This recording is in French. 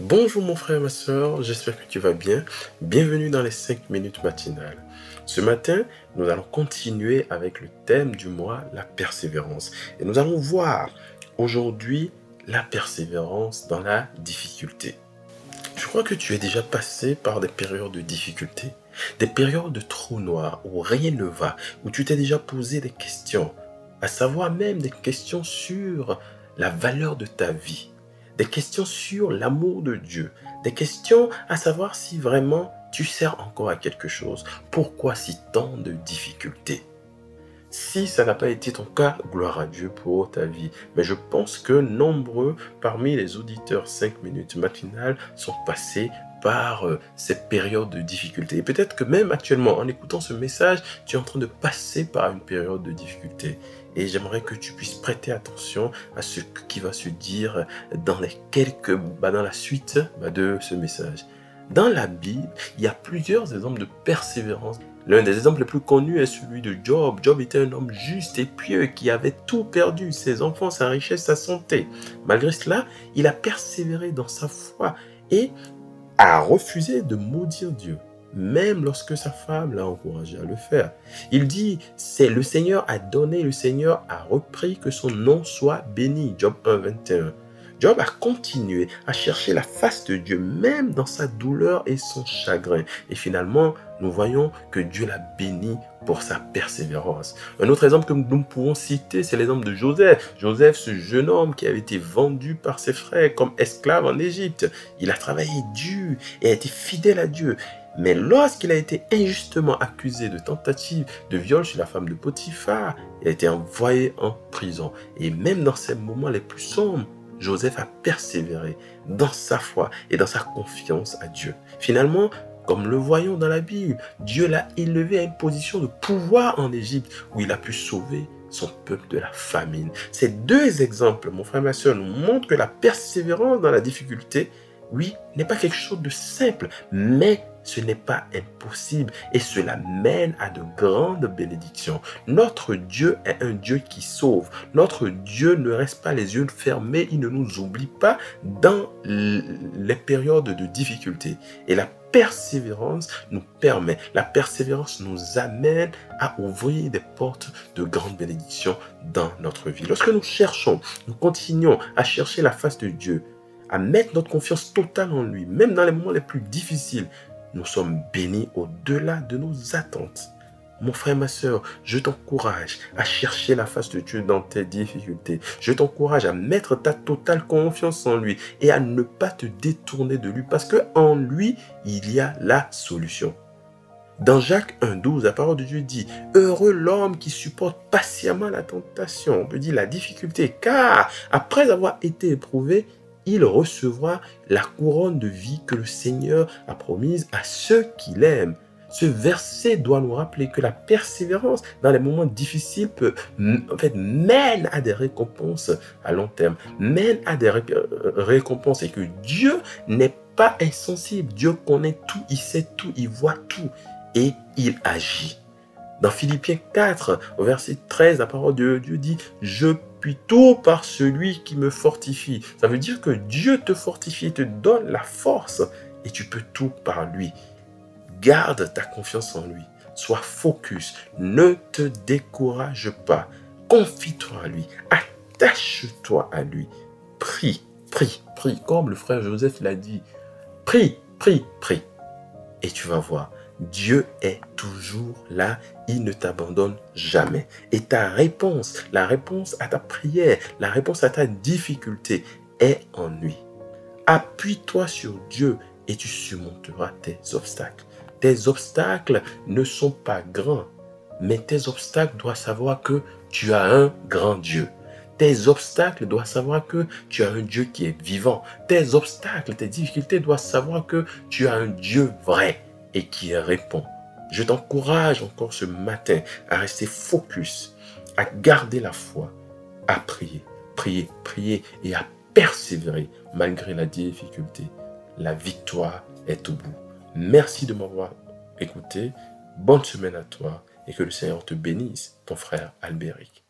Bonjour mon frère et ma soeur, j'espère que tu vas bien. Bienvenue dans les 5 minutes matinales. Ce matin, nous allons continuer avec le thème du mois, la persévérance. Et nous allons voir aujourd'hui la persévérance dans la difficulté. Je crois que tu es déjà passé par des périodes de difficulté, des périodes de trou noir où rien ne va, où tu t'es déjà posé des questions, à savoir même des questions sur la valeur de ta vie des questions sur l'amour de Dieu, des questions à savoir si vraiment tu sers encore à quelque chose. Pourquoi si tant de difficultés? Si ça n'a pas été ton cas, gloire à Dieu pour ta vie. Mais je pense que nombreux parmi les auditeurs 5 minutes matinales sont passés par euh, ces périodes de difficulté. Et peut-être que même actuellement, en écoutant ce message, tu es en train de passer par une période de difficulté. Et j'aimerais que tu puisses prêter attention à ce qui va se dire dans les quelques, bah, dans la suite bah, de ce message. Dans la Bible, il y a plusieurs exemples de persévérance. L'un des exemples les plus connus est celui de Job. Job était un homme juste et pieux qui avait tout perdu, ses enfants, sa richesse, sa santé. Malgré cela, il a persévéré dans sa foi et a refusé de maudire Dieu même lorsque sa femme l'a encouragé à le faire. Il dit, c'est le Seigneur a donné, le Seigneur a repris, que son nom soit béni. Job 1, 21. Job a continué à chercher la face de Dieu, même dans sa douleur et son chagrin. Et finalement, nous voyons que Dieu l'a béni pour sa persévérance. Un autre exemple que nous pouvons citer, c'est l'exemple de Joseph. Joseph, ce jeune homme qui avait été vendu par ses frères comme esclave en Égypte. Il a travaillé dur et a été fidèle à Dieu. Mais lorsqu'il a été injustement accusé de tentative de viol chez la femme de Potiphar, il a été envoyé en prison. Et même dans ces moments les plus sombres, Joseph a persévéré dans sa foi et dans sa confiance à Dieu. Finalement, comme le voyons dans la Bible, Dieu l'a élevé à une position de pouvoir en Égypte où il a pu sauver son peuple de la famine. Ces deux exemples, mon frère et ma soeur, nous montrent que la persévérance dans la difficulté, oui, n'est pas quelque chose de simple, mais ce n'est pas impossible et cela mène à de grandes bénédictions. Notre Dieu est un Dieu qui sauve. Notre Dieu ne reste pas les yeux fermés, il ne nous oublie pas dans les périodes de difficulté. Et la persévérance nous permet, la persévérance nous amène à ouvrir des portes de grandes bénédictions dans notre vie. Lorsque nous cherchons, nous continuons à chercher la face de Dieu, à mettre notre confiance totale en lui, même dans les moments les plus difficiles, nous sommes bénis au-delà de nos attentes. Mon frère, ma soeur, je t'encourage à chercher la face de Dieu dans tes difficultés. Je t'encourage à mettre ta totale confiance en lui et à ne pas te détourner de lui parce que en lui, il y a la solution. Dans Jacques 1.12, la parole de Dieu dit, Heureux l'homme qui supporte patiemment la tentation, on peut dire la difficulté, car après avoir été éprouvé, il recevra la couronne de vie que le Seigneur a promise à ceux qui l'aiment. Ce verset doit nous rappeler que la persévérance dans les moments difficiles peut, en fait, mène à des récompenses à long terme, mène à des euh, récompenses et que Dieu n'est pas insensible. Dieu connaît tout, il sait tout, il voit tout et il agit. Dans Philippiens 4, au verset 13, la parole de Dieu dit, je tout par celui qui me fortifie. Ça veut dire que Dieu te fortifie, te donne la force et tu peux tout par lui. Garde ta confiance en lui. Sois focus. Ne te décourage pas. Confie-toi à lui. Attache-toi à lui. Prie, prie, prie. Comme le frère Joseph l'a dit. Prie, prie, prie. Et tu vas voir, Dieu est toujours là, il ne t'abandonne jamais. Et ta réponse, la réponse à ta prière, la réponse à ta difficulté est en lui. Appuie-toi sur Dieu et tu surmonteras tes obstacles. Tes obstacles ne sont pas grands, mais tes obstacles doivent savoir que tu as un grand Dieu. Tes obstacles doivent savoir que tu as un Dieu qui est vivant. Tes obstacles, tes difficultés doivent savoir que tu as un Dieu vrai et qui répond. Je t'encourage encore ce matin à rester focus, à garder la foi, à prier, prier, prier et à persévérer malgré la difficulté. La victoire est au bout. Merci de m'avoir écouté. Bonne semaine à toi et que le Seigneur te bénisse, ton frère Albéric.